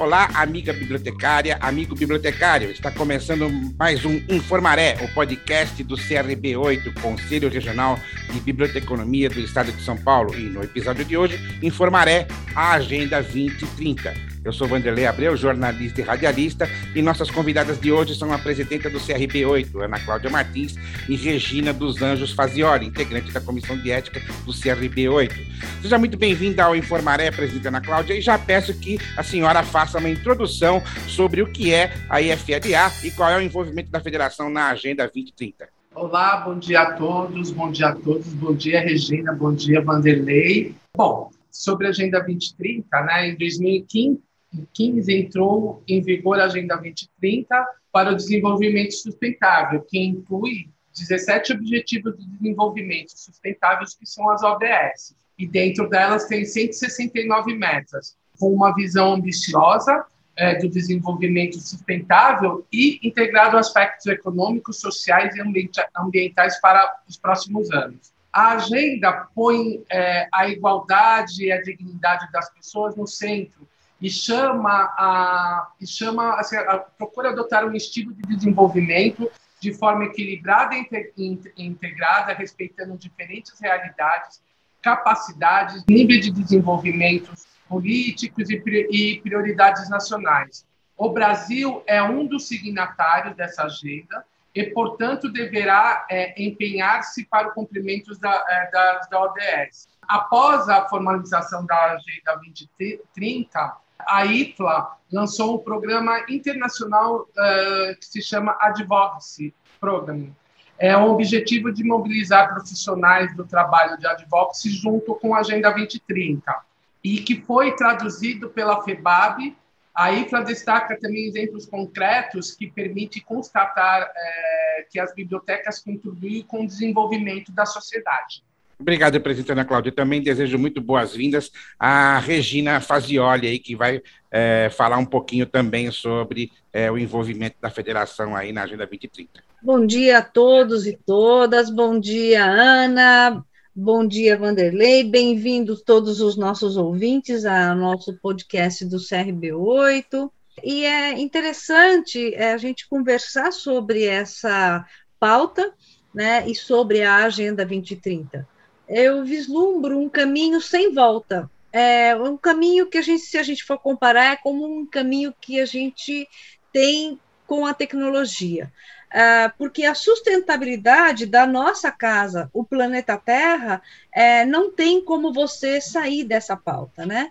Olá, amiga bibliotecária, amigo bibliotecário. Está começando mais um Informaré, o podcast do CRB8, Conselho Regional de Biblioteconomia do Estado de São Paulo. E no episódio de hoje, Informaré, a Agenda 2030. Eu sou Vanderlei Abreu, jornalista e radialista, e nossas convidadas de hoje são a presidenta do CRB8, Ana Cláudia Martins, e Regina dos Anjos Fazioli, integrante da Comissão de Ética do CRB8. Seja muito bem-vinda ao Informaré, presidenta Ana Cláudia, e já peço que a senhora faça uma introdução sobre o que é a IFADA e qual é o envolvimento da federação na Agenda 2030. Olá, bom dia a todos, bom dia a todos, bom dia Regina, bom dia Vanderlei. Bom, sobre a Agenda 2030, né, em 2015 2015 entrou em vigor a Agenda 2030 para o Desenvolvimento Sustentável, que inclui 17 Objetivos de Desenvolvimento Sustentáveis, que são as ODS. E dentro delas tem 169 metas, com uma visão ambiciosa é, do desenvolvimento sustentável e integrado aspectos econômicos, sociais e ambientais para os próximos anos. A agenda põe é, a igualdade e a dignidade das pessoas no centro e chama a e chama assim, a, procura adotar um estilo de desenvolvimento de forma equilibrada e integrada, respeitando diferentes realidades, capacidades, nível de desenvolvimento políticos e prioridades nacionais. O Brasil é um dos signatários dessa agenda e, portanto, deverá é, empenhar-se para o cumprimento da, é, das, da ODS. Após a formalização da Agenda 2030, a IFLA lançou um programa internacional uh, que se chama Advocacy Program. É um objetivo de mobilizar profissionais do trabalho de advocacy junto com a Agenda 2030 e que foi traduzido pela FEBAB. A IFLA destaca também exemplos concretos que permitem constatar é, que as bibliotecas contribuem com o desenvolvimento da sociedade. Obrigado, presidente Ana Cláudia. Também desejo muito boas-vindas à Regina Fazioli, aí, que vai é, falar um pouquinho também sobre é, o envolvimento da federação aí na Agenda 2030. Bom dia a todos e todas. Bom dia, Ana. Bom dia, Vanderlei. Bem-vindos todos os nossos ouvintes ao nosso podcast do CRB8. E é interessante é, a gente conversar sobre essa pauta né, e sobre a Agenda 2030 eu vislumbro um caminho sem volta. É um caminho que a gente, se a gente for comparar, é como um caminho que a gente tem com a tecnologia. Uh, porque a sustentabilidade da nossa casa, o planeta Terra, é, não tem como você sair dessa pauta, né?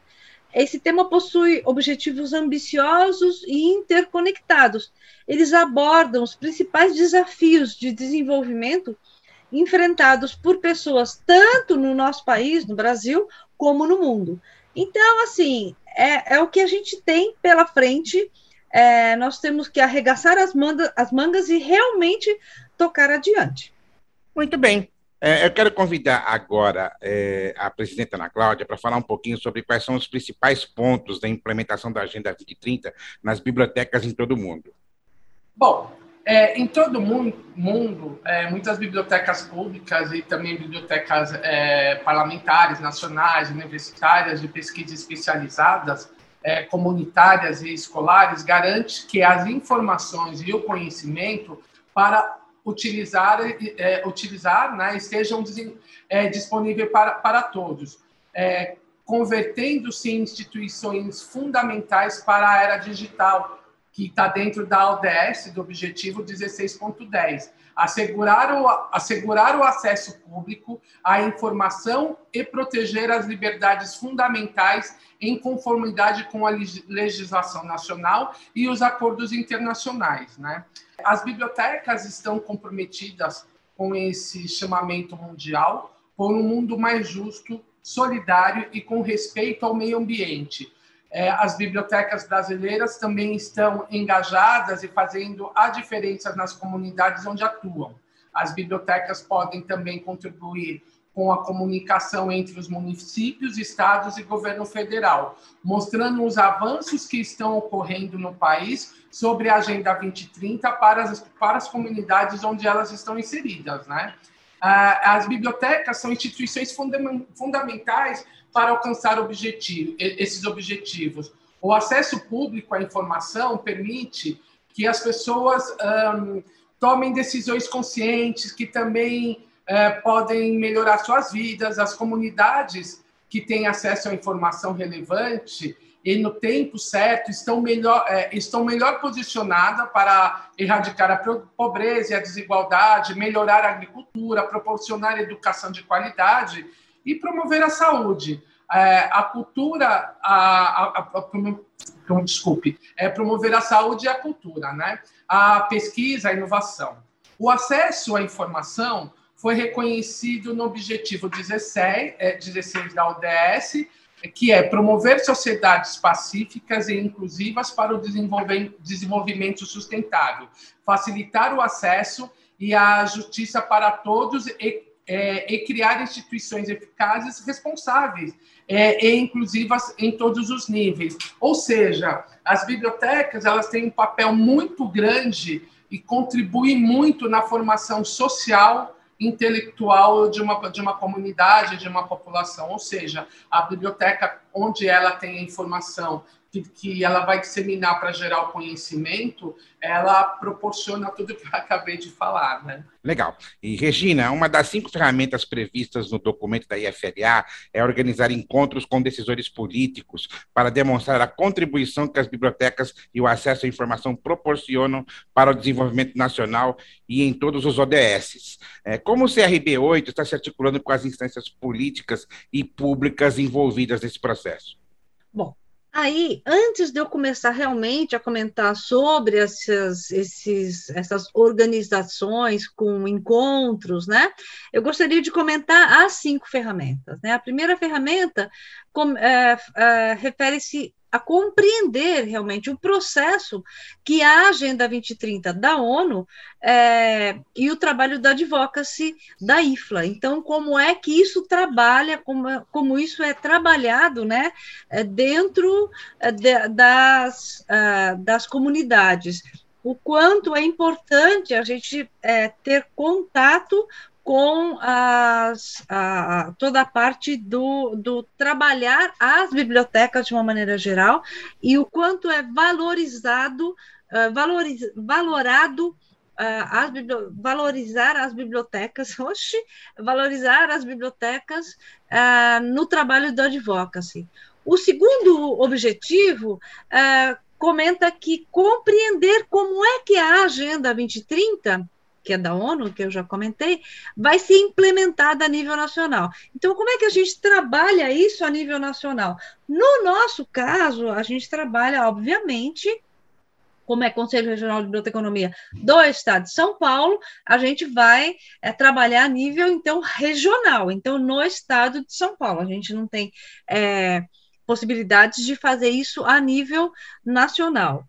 Esse tema possui objetivos ambiciosos e interconectados. Eles abordam os principais desafios de desenvolvimento enfrentados por pessoas tanto no nosso país, no Brasil, como no mundo. Então, assim, é, é o que a gente tem pela frente. É, nós temos que arregaçar as, manga, as mangas e realmente tocar adiante. Muito bem. É, eu quero convidar agora é, a presidenta Ana Cláudia para falar um pouquinho sobre quais são os principais pontos da implementação da Agenda 2030 nas bibliotecas em todo o mundo. Bom, é, em todo o mundo, é, muitas bibliotecas públicas e também bibliotecas é, parlamentares, nacionais, universitárias, de pesquisa especializadas, é, comunitárias e escolares, garante que as informações e o conhecimento para utilizar, é, utilizar né, estejam é, disponíveis para, para todos, convertendo-se em instituições fundamentais para a era digital, que está dentro da ODS, do objetivo 16.10. Assegurar o, assegurar o acesso público à informação e proteger as liberdades fundamentais em conformidade com a legislação nacional e os acordos internacionais. Né? As bibliotecas estão comprometidas com esse chamamento mundial por um mundo mais justo, solidário e com respeito ao meio ambiente as bibliotecas brasileiras também estão engajadas e fazendo a diferença nas comunidades onde atuam. As bibliotecas podem também contribuir com a comunicação entre os municípios, estados e governo federal, mostrando os avanços que estão ocorrendo no país sobre a Agenda 2030 para as, para as comunidades onde elas estão inseridas. Né? Ah, as bibliotecas são instituições fundamentais para alcançar objetivo, esses objetivos. O acesso público à informação permite que as pessoas um, tomem decisões conscientes, que também uh, podem melhorar suas vidas. As comunidades que têm acesso à informação relevante e no tempo certo estão melhor, é, estão melhor posicionadas para erradicar a pobreza e a desigualdade, melhorar a agricultura, proporcionar educação de qualidade e promover a saúde. É, a cultura, a, a, a, a, desculpe, é promover a saúde e a cultura, né? a pesquisa, a inovação. O acesso à informação foi reconhecido no objetivo 16, é, 16 da ODS, que é promover sociedades pacíficas e inclusivas para o desenvolvimento sustentável, facilitar o acesso e a justiça para todos e, é, e criar instituições eficazes responsáveis é, e inclusivas em todos os níveis. Ou seja, as bibliotecas elas têm um papel muito grande e contribuem muito na formação social intelectual de uma, de uma comunidade, de uma população. Ou seja, a biblioteca, onde ela tem a informação que, que ela vai disseminar para gerar o conhecimento, ela proporciona tudo que eu acabei de falar. Né? Legal. E, Regina, uma das cinco ferramentas previstas no documento da IFLA é organizar encontros com decisores políticos para demonstrar a contribuição que as bibliotecas e o acesso à informação proporcionam para o desenvolvimento nacional e em todos os ODSs. É, como o CRB 8 está se articulando com as instâncias políticas e públicas envolvidas nesse processo? Bom, Aí, antes de eu começar realmente a comentar sobre essas, esses, essas organizações com encontros, né, eu gostaria de comentar as cinco ferramentas. Né? A primeira ferramenta é, é, refere-se a compreender realmente o processo que a Agenda 2030 da ONU é, e o trabalho da advocacy da IFLA. Então, como é que isso trabalha, como, como isso é trabalhado né, é, dentro é, de, das, das comunidades. O quanto é importante a gente é, ter contato com as, a, toda a parte do, do trabalhar as bibliotecas de uma maneira geral e o quanto é valorizado, uh, valoriz, valorado uh, as valorizar as bibliotecas, oxe, valorizar as bibliotecas uh, no trabalho do advocacy. O segundo objetivo comenta que compreender como é que a Agenda 2030 que é da ONU, que eu já comentei, vai ser implementada a nível nacional. Então, como é que a gente trabalha isso a nível nacional? No nosso caso, a gente trabalha, obviamente, como é Conselho Regional de Biblioteconomia do Estado de São Paulo, a gente vai é, trabalhar a nível, então, regional, então, no Estado de São Paulo. A gente não tem é, possibilidades de fazer isso a nível nacional.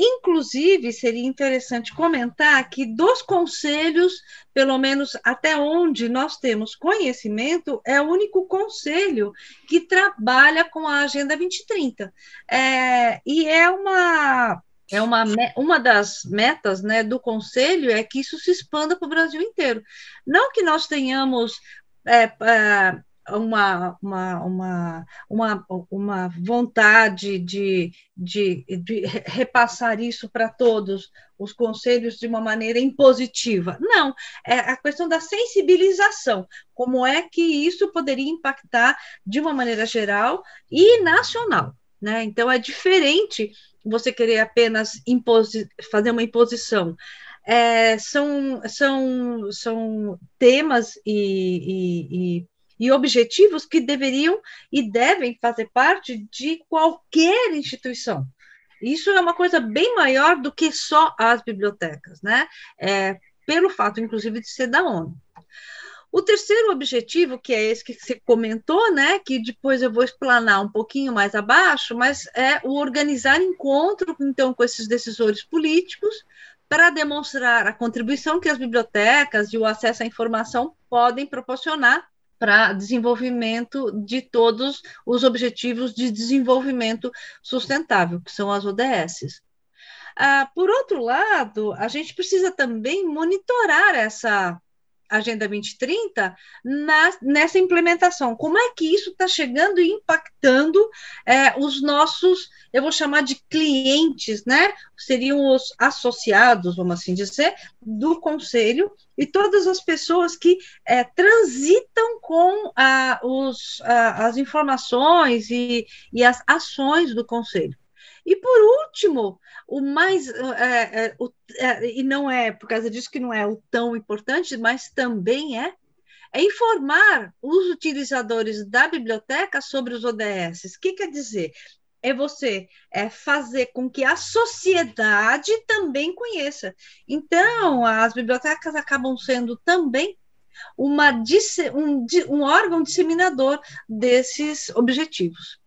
Inclusive, seria interessante comentar que dos conselhos, pelo menos até onde nós temos conhecimento, é o único conselho que trabalha com a Agenda 2030. É, e é uma. É uma, uma das metas né, do Conselho é que isso se expanda para o Brasil inteiro. Não que nós tenhamos é, é, uma, uma, uma, uma, uma vontade de, de, de repassar isso para todos os conselhos de uma maneira impositiva. Não, é a questão da sensibilização. Como é que isso poderia impactar de uma maneira geral e nacional? Né? Então, é diferente você querer apenas fazer uma imposição. É, são, são, são temas e, e, e e objetivos que deveriam e devem fazer parte de qualquer instituição. Isso é uma coisa bem maior do que só as bibliotecas, né? É, pelo fato, inclusive, de ser da ONU. O terceiro objetivo, que é esse que você comentou, né, que depois eu vou explanar um pouquinho mais abaixo, mas é o organizar encontro, então, com esses decisores políticos, para demonstrar a contribuição que as bibliotecas e o acesso à informação podem proporcionar para desenvolvimento de todos os objetivos de desenvolvimento sustentável, que são as ODSs. Ah, por outro lado, a gente precisa também monitorar essa, Agenda 2030 na, nessa implementação. Como é que isso está chegando e impactando é, os nossos, eu vou chamar de clientes, né? Seriam os associados, vamos assim dizer, do Conselho e todas as pessoas que é, transitam com os, as informações e, e as ações do Conselho. E por último, o mais é, é, o, é, e não é por causa disso que não é o tão importante, mas também é é informar os utilizadores da biblioteca sobre os ODS. O que quer dizer? É você é fazer com que a sociedade também conheça. Então, as bibliotecas acabam sendo também uma, um, um órgão disseminador desses objetivos.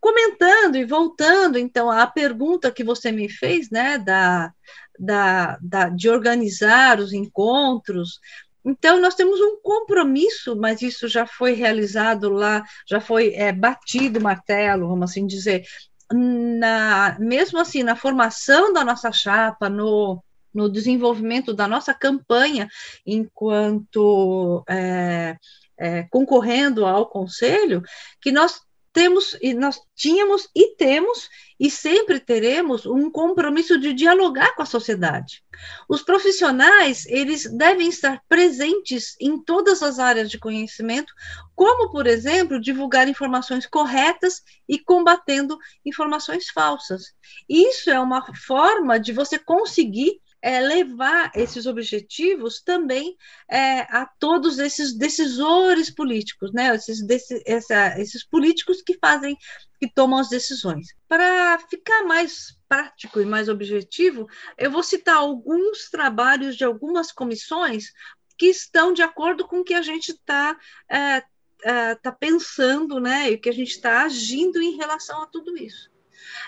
Comentando e voltando, então, à pergunta que você me fez, né, da, da, da, de organizar os encontros, então, nós temos um compromisso, mas isso já foi realizado lá, já foi é, batido martelo, vamos assim dizer, na, mesmo assim, na formação da nossa chapa, no, no desenvolvimento da nossa campanha, enquanto é, é, concorrendo ao conselho, que nós temos e nós tínhamos e temos e sempre teremos um compromisso de dialogar com a sociedade. Os profissionais, eles devem estar presentes em todas as áreas de conhecimento, como, por exemplo, divulgar informações corretas e combatendo informações falsas. Isso é uma forma de você conseguir é, levar esses objetivos também é, a todos esses decisores políticos, né? Esses, desse, essa, esses políticos que fazem, que tomam as decisões. Para ficar mais prático e mais objetivo, eu vou citar alguns trabalhos de algumas comissões que estão de acordo com o que a gente está é, é, tá pensando, né? E que a gente está agindo em relação a tudo isso.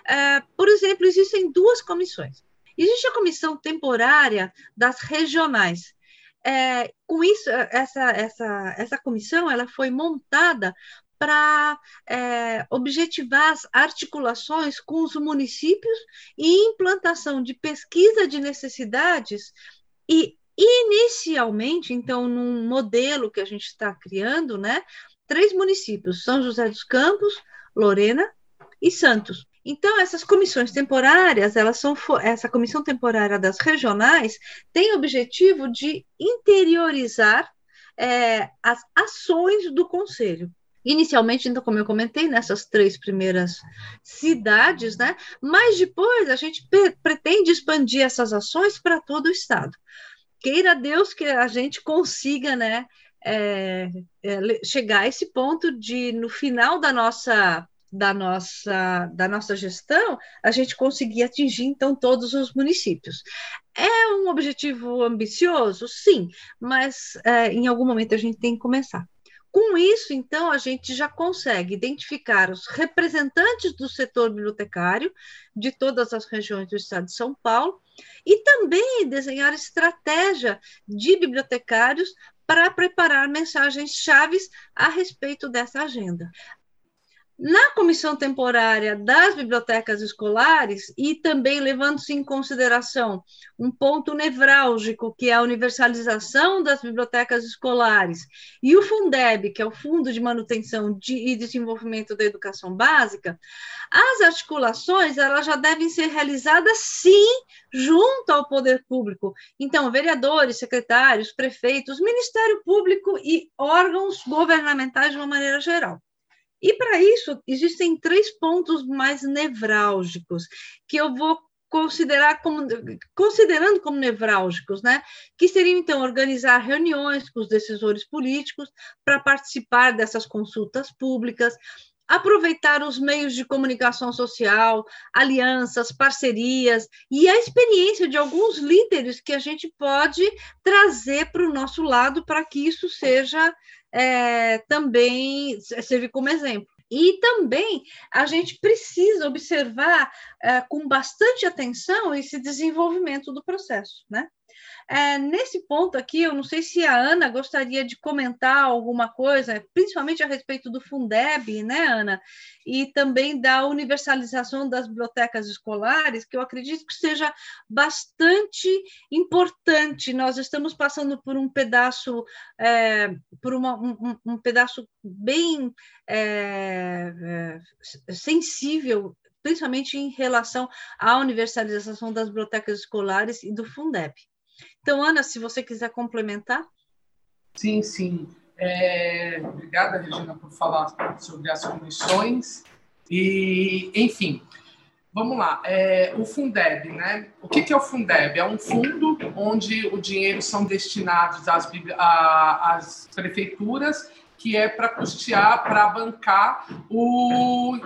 É, por exemplo, existem duas comissões Existe a comissão temporária das regionais. É, com isso, essa, essa, essa comissão ela foi montada para é, objetivar as articulações com os municípios e implantação de pesquisa de necessidades e inicialmente, então, num modelo que a gente está criando, né, três municípios, São José dos Campos, Lorena e Santos. Então, essas comissões temporárias, elas são essa comissão temporária das regionais tem o objetivo de interiorizar é, as ações do conselho. Inicialmente, então, como eu comentei, nessas três primeiras cidades, né? Mas depois a gente pretende expandir essas ações para todo o estado. Queira Deus que a gente consiga, né? É, é, chegar a esse ponto de, no final da nossa da nossa, da nossa gestão, a gente conseguir atingir, então, todos os municípios. É um objetivo ambicioso? Sim, mas é, em algum momento a gente tem que começar. Com isso, então, a gente já consegue identificar os representantes do setor bibliotecário de todas as regiões do estado de São Paulo e também desenhar estratégia de bibliotecários para preparar mensagens chaves a respeito dessa agenda. Na comissão temporária das bibliotecas escolares, e também levando-se em consideração um ponto nevrálgico, que é a universalização das bibliotecas escolares, e o Fundeb, que é o Fundo de Manutenção de, e Desenvolvimento da Educação Básica, as articulações elas já devem ser realizadas, sim, junto ao poder público. Então, vereadores, secretários, prefeitos, Ministério Público e órgãos governamentais de uma maneira geral. E para isso, existem três pontos mais nevrálgicos que eu vou considerar como considerando como nevrálgicos, né? Que seriam então organizar reuniões com os decisores políticos para participar dessas consultas públicas, aproveitar os meios de comunicação social, alianças, parcerias e a experiência de alguns líderes que a gente pode trazer para o nosso lado para que isso seja é, também servir como exemplo. E também a gente precisa observar é, com bastante atenção esse desenvolvimento do processo, né? É, nesse ponto aqui, eu não sei se a Ana gostaria de comentar alguma coisa, principalmente a respeito do Fundeb, né, Ana? E também da universalização das bibliotecas escolares, que eu acredito que seja bastante importante. Nós estamos passando por um pedaço, é, por uma, um, um, pedaço bem é, é sensível principalmente em relação à universalização das bibliotecas escolares e do Fundeb. Então, Ana, se você quiser complementar. Sim, sim. É, obrigada, Regina, por falar sobre as comissões. E, enfim, vamos lá. É, o Fundeb, né? O que, que, é o Fundeb? É um fundo onde o dinheiro são destinados às, às prefeituras, que é para custear, para bancar o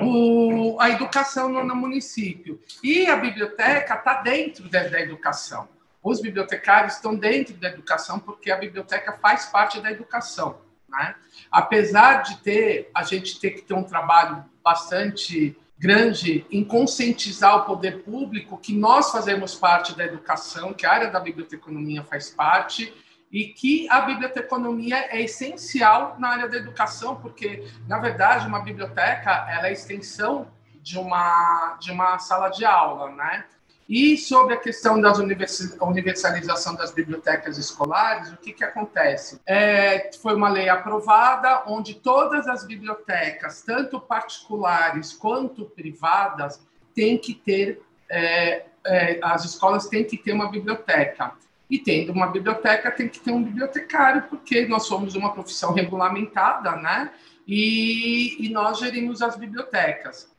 o, a educação no, no, município. E a biblioteca está dentro da, da educação. Os bibliotecários estão dentro da educação porque a biblioteca faz parte da educação. Né? Apesar de ter, a gente ter que ter um trabalho bastante grande em conscientizar o poder público que nós fazemos parte da educação, que a área da biblioteconomia faz parte, e que a biblioteconomia é essencial na área da educação, porque, na verdade, uma biblioteca ela é extensão de uma, de uma sala de aula, né? E sobre a questão da universalização das bibliotecas escolares, o que, que acontece? É, foi uma lei aprovada onde todas as bibliotecas, tanto particulares quanto privadas, têm que ter, é, é, as escolas têm que ter uma biblioteca. E tendo uma biblioteca, tem que ter um bibliotecário, porque nós somos uma profissão regulamentada, né? E, e nós gerimos as bibliotecas.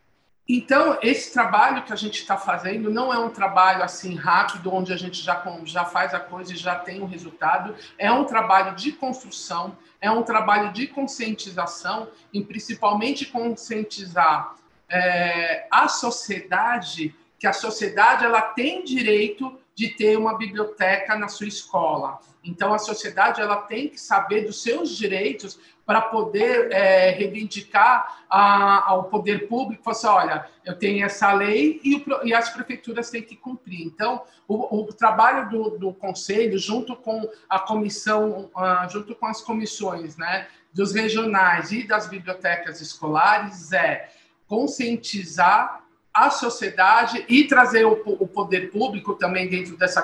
Então, esse trabalho que a gente está fazendo não é um trabalho assim rápido, onde a gente já, já faz a coisa e já tem o um resultado. É um trabalho de construção, é um trabalho de conscientização, e principalmente conscientizar é, a sociedade, que a sociedade ela tem direito de ter uma biblioteca na sua escola. Então, a sociedade ela tem que saber dos seus direitos para poder é, reivindicar a, ao poder público, falar assim, olha, eu tenho essa lei e, o, e, as prefeituras têm que cumprir. Então, o, o trabalho do, do, conselho, junto com a comissão, uh, junto com as comissões, né, dos regionais e das bibliotecas escolares, é conscientizar a sociedade e trazer o, o poder público também dentro dessa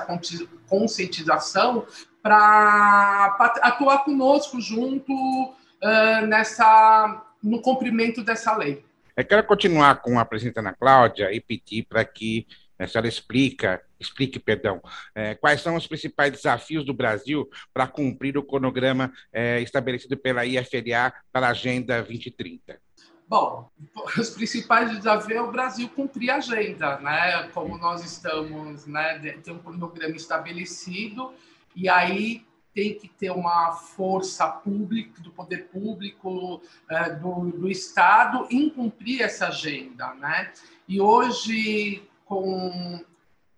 conscientização para atuar conosco junto uh, nessa no cumprimento dessa lei. Eu quero continuar com a presidenta Ana Cláudia e pedir para que a senhora explica, explique, perdão, é, quais são os principais desafios do Brasil para cumprir o cronograma é, estabelecido pela IFLA para a Agenda 2030. Bom, os principais desafios é o Brasil cumprir a agenda, né? Como nós estamos, né? Tem um cronograma estabelecido e aí tem que ter uma força pública, do poder público, é, do, do Estado, em cumprir essa agenda, né? E hoje, com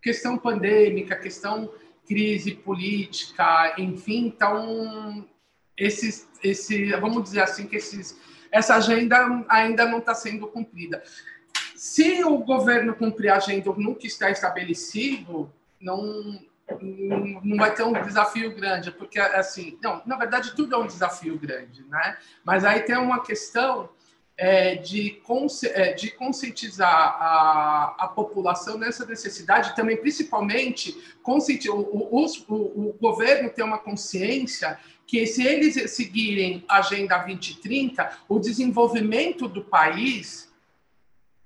questão pandêmica, questão crise política, enfim, então, esses, esse, vamos dizer assim, que esses essa agenda ainda não está sendo cumprida. Se o governo cumprir a agenda no que está estabelecido, não, não vai ter um desafio grande, porque assim, não, na verdade tudo é um desafio grande, né? Mas aí tem uma questão é, de, é, de conscientizar a, a população nessa necessidade, também principalmente o, o, o, o governo ter uma consciência que se eles seguirem a Agenda 2030, o desenvolvimento do país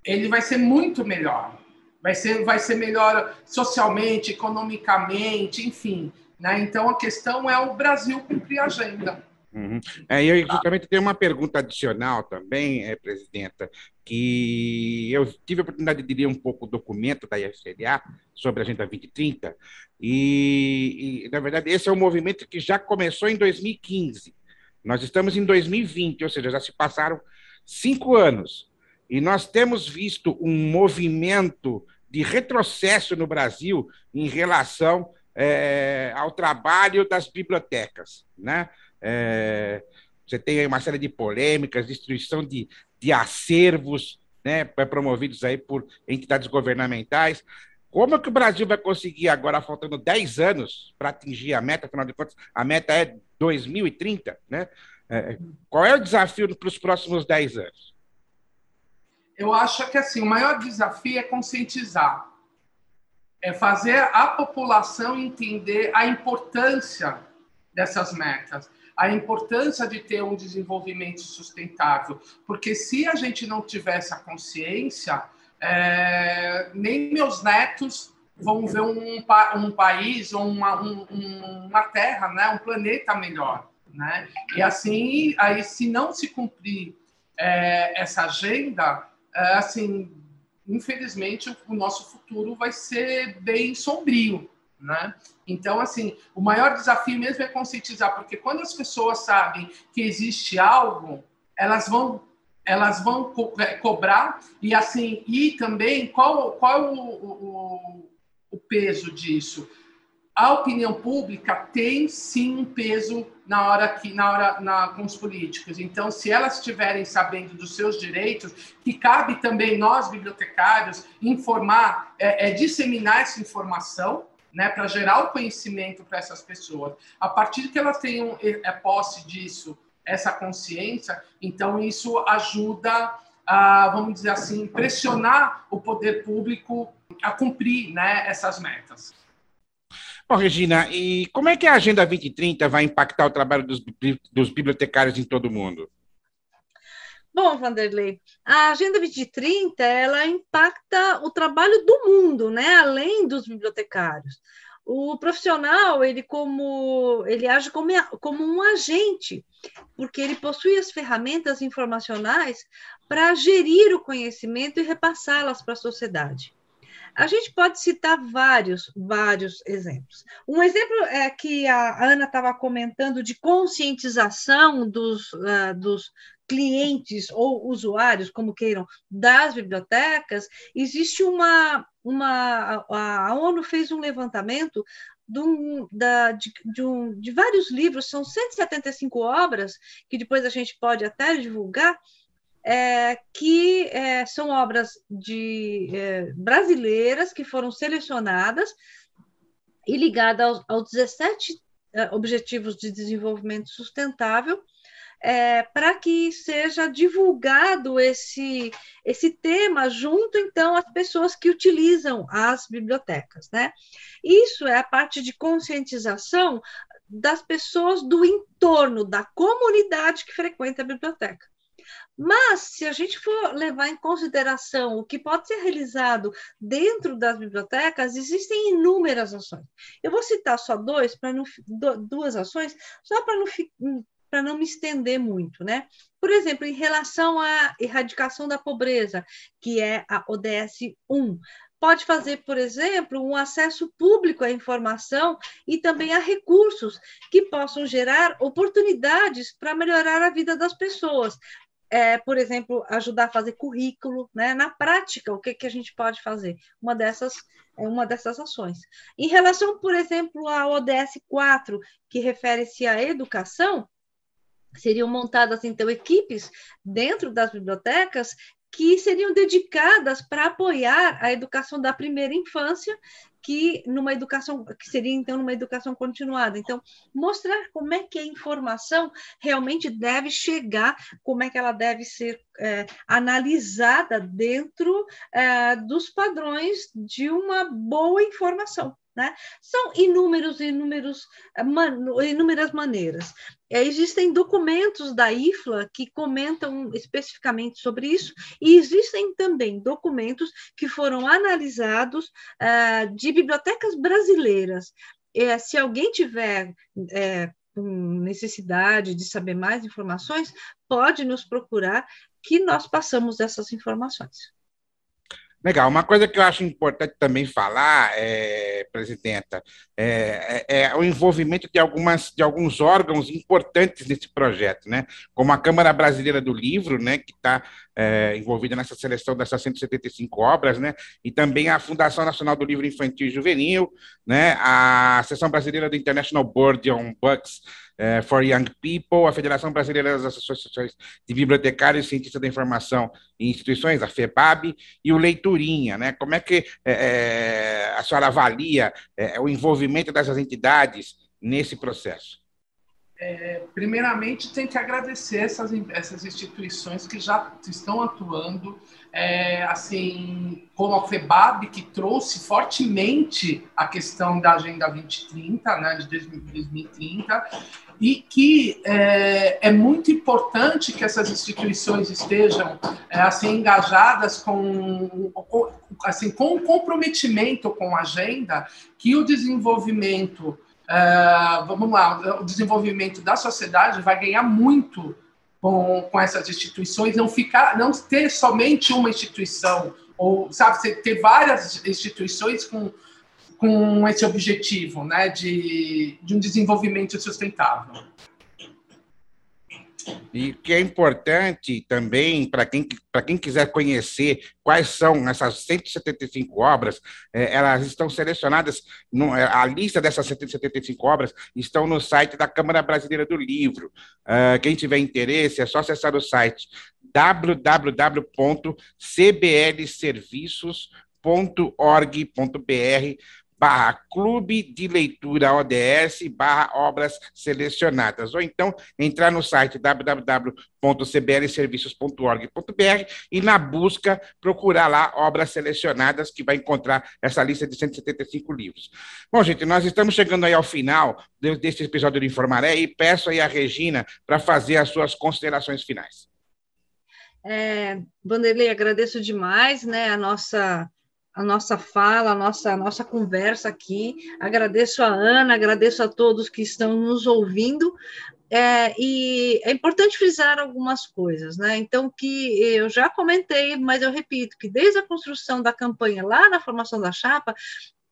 ele vai ser muito melhor. Vai ser, vai ser melhor socialmente, economicamente, enfim. Né? Então, a questão é o Brasil cumprir a agenda. Uhum. É, eu justamente tenho uma pergunta adicional também, é, presidenta, que eu tive a oportunidade de ler um pouco o documento da IFCLA sobre a Agenda 2030, e, e, na verdade, esse é um movimento que já começou em 2015. Nós estamos em 2020, ou seja, já se passaram cinco anos, e nós temos visto um movimento de retrocesso no Brasil em relação é, ao trabalho das bibliotecas, né? É, você tem aí uma série de polêmicas, destruição de, de acervos né, promovidos aí por entidades governamentais. Como é que o Brasil vai conseguir agora, faltando 10 anos para atingir a meta, afinal de contas, a meta é 2030, né? É, qual é o desafio para os próximos 10 anos? Eu acho que assim, o maior desafio é conscientizar, é fazer a população entender a importância dessas metas, a importância de ter um desenvolvimento sustentável, porque se a gente não tiver essa consciência, é, nem meus netos vão ver um, um país ou uma, um, uma terra, né, um planeta melhor. Né? E assim, aí, se não se cumprir é, essa agenda, é, assim, infelizmente, o nosso futuro vai ser bem sombrio. Né? Então, assim, o maior desafio mesmo é conscientizar, porque quando as pessoas sabem que existe algo, elas vão elas vão co é, cobrar e assim e também qual qual o, o, o peso disso a opinião pública tem sim um peso na hora que na hora na, com os políticos. Então, se elas estiverem sabendo dos seus direitos, que cabe também nós bibliotecários informar, é, é disseminar essa informação, né, para gerar o conhecimento para essas pessoas. A partir que elas tenham é, é, posse disso, essa consciência, então isso ajuda a, vamos dizer assim, pressionar o poder público a cumprir, né, essas metas. Bom, Regina, e como é que a Agenda 2030 vai impactar o trabalho dos, dos bibliotecários em todo o mundo? Bom, Vanderlei, a Agenda 2030 ela impacta o trabalho do mundo, né? Além dos bibliotecários. O profissional, ele como ele age como, como um agente, porque ele possui as ferramentas informacionais para gerir o conhecimento e repassá-las para a sociedade. A gente pode citar vários, vários exemplos. Um exemplo é que a Ana estava comentando de conscientização dos, uh, dos clientes ou usuários, como queiram, das bibliotecas. Existe uma, uma a ONU fez um levantamento de, um, da, de, de, um, de vários livros, são 175 obras, que depois a gente pode até divulgar, é, que é, são obras de é, brasileiras que foram selecionadas e ligadas aos, aos 17 é, Objetivos de Desenvolvimento Sustentável, é, para que seja divulgado esse, esse tema junto, então, às pessoas que utilizam as bibliotecas. Né? Isso é a parte de conscientização das pessoas do entorno, da comunidade que frequenta a biblioteca. Mas, se a gente for levar em consideração o que pode ser realizado dentro das bibliotecas, existem inúmeras ações. Eu vou citar só dois, para duas ações, só para não, para não me estender muito, né? Por exemplo, em relação à erradicação da pobreza, que é a ODS 1, pode fazer, por exemplo, um acesso público à informação e também a recursos que possam gerar oportunidades para melhorar a vida das pessoas, é, por exemplo, ajudar a fazer currículo, né? Na prática, o que, que a gente pode fazer? Uma dessas é uma dessas ações. Em relação, por exemplo, ao ODS 4, que refere-se à educação, seriam montadas então equipes dentro das bibliotecas que seriam dedicadas para apoiar a educação da primeira infância que numa educação que seria então numa educação continuada. Então, mostrar como é que a informação realmente deve chegar, como é que ela deve ser é, analisada dentro é, dos padrões de uma boa informação. Né? São inúmeros, inúmeros, eh, inúmeras maneiras. É, existem documentos da IFLA que comentam especificamente sobre isso, e existem também documentos que foram analisados uh, de bibliotecas brasileiras. Se alguém tiver necessidade de saber mais informações, pode nos procurar que nós passamos essas informações. Legal. Uma coisa que eu acho importante também falar, é, presidenta, é, é, é, o envolvimento de, algumas, de alguns órgãos importantes nesse projeto, né? Como a Câmara Brasileira do Livro, né? Que está é, envolvida nessa seleção dessas 175 obras, né? E também a Fundação Nacional do Livro Infantil e Juvenil, né? A Seção Brasileira do International Board on Books é, for Young People, a Federação Brasileira das Associações de Bibliotecários e Cientistas da Informação e Instituições, a FEBAB, e o Leiturinha, né? Como é que é, é a senhora avalia é, o envolvimento dessas entidades nesse processo? É, primeiramente, tem que agradecer essas, essas instituições que já estão atuando, é, assim, como a FEBAB, que trouxe fortemente a questão da Agenda 2030, né, de 2030, e que é, é muito importante que essas instituições estejam é, assim engajadas com, com assim com comprometimento com a agenda que o desenvolvimento uh, vamos lá, o desenvolvimento da sociedade vai ganhar muito com, com essas instituições, não ficar, não ter somente uma instituição, ou sabe, ter várias instituições com, com esse objetivo, né, de, de um desenvolvimento sustentável. E que é importante também, para quem, quem quiser conhecer quais são essas 175 obras, é, elas estão selecionadas, no, é, a lista dessas 175 obras estão no site da Câmara Brasileira do Livro. Uh, quem tiver interesse, é só acessar o site www.cblserviços.org.br barra Clube de Leitura ODS barra Obras Selecionadas, ou então entrar no site www.cblserviços.org.br e na busca procurar lá Obras Selecionadas, que vai encontrar essa lista de 175 livros. Bom, gente, nós estamos chegando aí ao final deste episódio do Informaré e peço aí a Regina para fazer as suas considerações finais. É, Vanderlei, agradeço demais né, a nossa a nossa fala, a nossa, a nossa conversa aqui. Agradeço a Ana, agradeço a todos que estão nos ouvindo. É, e é importante frisar algumas coisas, né? Então, que eu já comentei, mas eu repito, que desde a construção da campanha, lá na formação da chapa,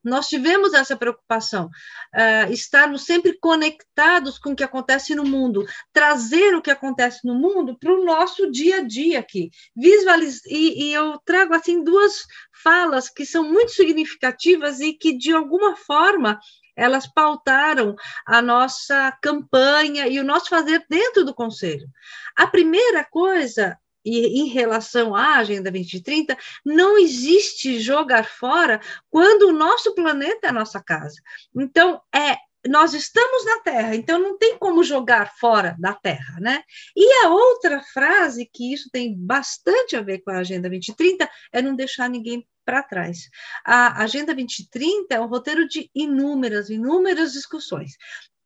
nós tivemos essa preocupação, uh, estarmos sempre conectados com o que acontece no mundo, trazer o que acontece no mundo para o nosso dia a dia aqui. Visualiz e, e eu trago assim duas falas que são muito significativas e que, de alguma forma, elas pautaram a nossa campanha e o nosso fazer dentro do Conselho. A primeira coisa e em relação à Agenda 2030, não existe jogar fora quando o nosso planeta é a nossa casa. Então, é nós estamos na Terra, então não tem como jogar fora da Terra, né? E a outra frase, que isso tem bastante a ver com a Agenda 2030, é não deixar ninguém para trás. A Agenda 2030 é um roteiro de inúmeras, inúmeras discussões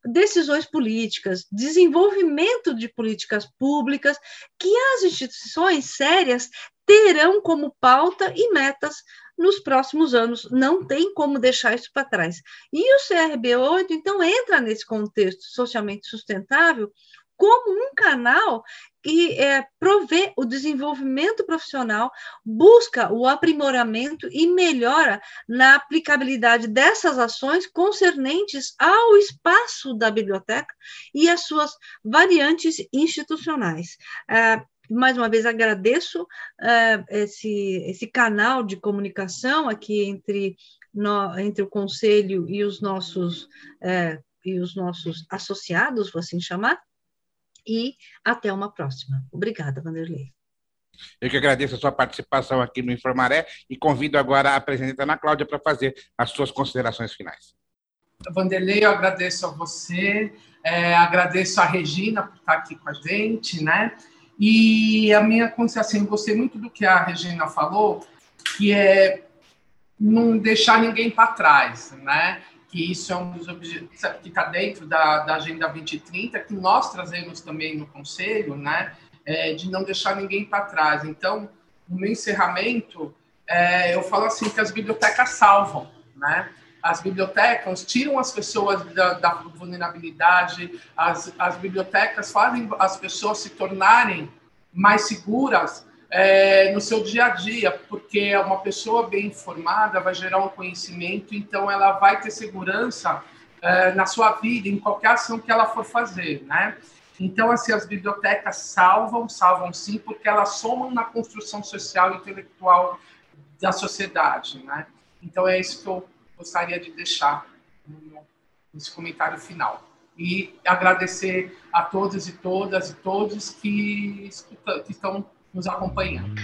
decisões políticas, desenvolvimento de políticas públicas que as instituições sérias terão como pauta e metas nos próximos anos. Não tem como deixar isso para trás. E o CRB8, então, entra nesse contexto socialmente sustentável como um canal que é, provê o desenvolvimento profissional, busca o aprimoramento e melhora na aplicabilidade dessas ações concernentes ao espaço da biblioteca e as suas variantes institucionais. É, mais uma vez agradeço é, esse, esse canal de comunicação aqui entre, no, entre o Conselho e os nossos é, e os nossos associados, vou assim chamar, e até uma próxima. Obrigada, Vanderlei. Eu que agradeço a sua participação aqui no Informaré e convido agora a presidente Ana Cláudia para fazer as suas considerações finais. Vanderlei, eu agradeço a você, é, agradeço a Regina por estar aqui com a gente, né? E a minha consideração, assim, gostei muito do que a Regina falou, que é não deixar ninguém para trás, né? Que isso é um dos objetivos que está dentro da, da Agenda 2030, que nós trazemos também no Conselho, né, é, de não deixar ninguém para trás. Então, no encerramento, é, eu falo assim que as bibliotecas salvam, né? As bibliotecas tiram as pessoas da, da vulnerabilidade, as, as bibliotecas fazem as pessoas se tornarem mais seguras é, no seu dia a dia, porque uma pessoa bem informada vai gerar um conhecimento, então ela vai ter segurança é, na sua vida, em qualquer ação que ela for fazer, né? Então, assim, as bibliotecas salvam, salvam sim, porque elas somam na construção social e intelectual da sociedade, né? Então, é isso que eu gostaria de deixar nesse comentário final. E agradecer a todos e todas e todos que, que estão nos acompanhando.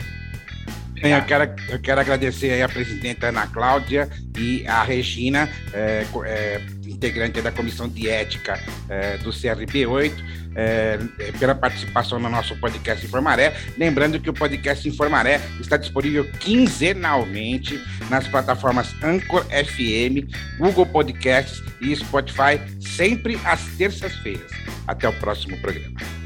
Eu quero, eu quero agradecer a presidenta Ana Cláudia e a Regina, é, é, integrante da Comissão de Ética é, do CRB8, é, pela participação no nosso podcast Informaré. Lembrando que o podcast Informaré está disponível quinzenalmente nas plataformas Anchor FM, Google Podcasts e Spotify, sempre às terças-feiras. Até o próximo programa.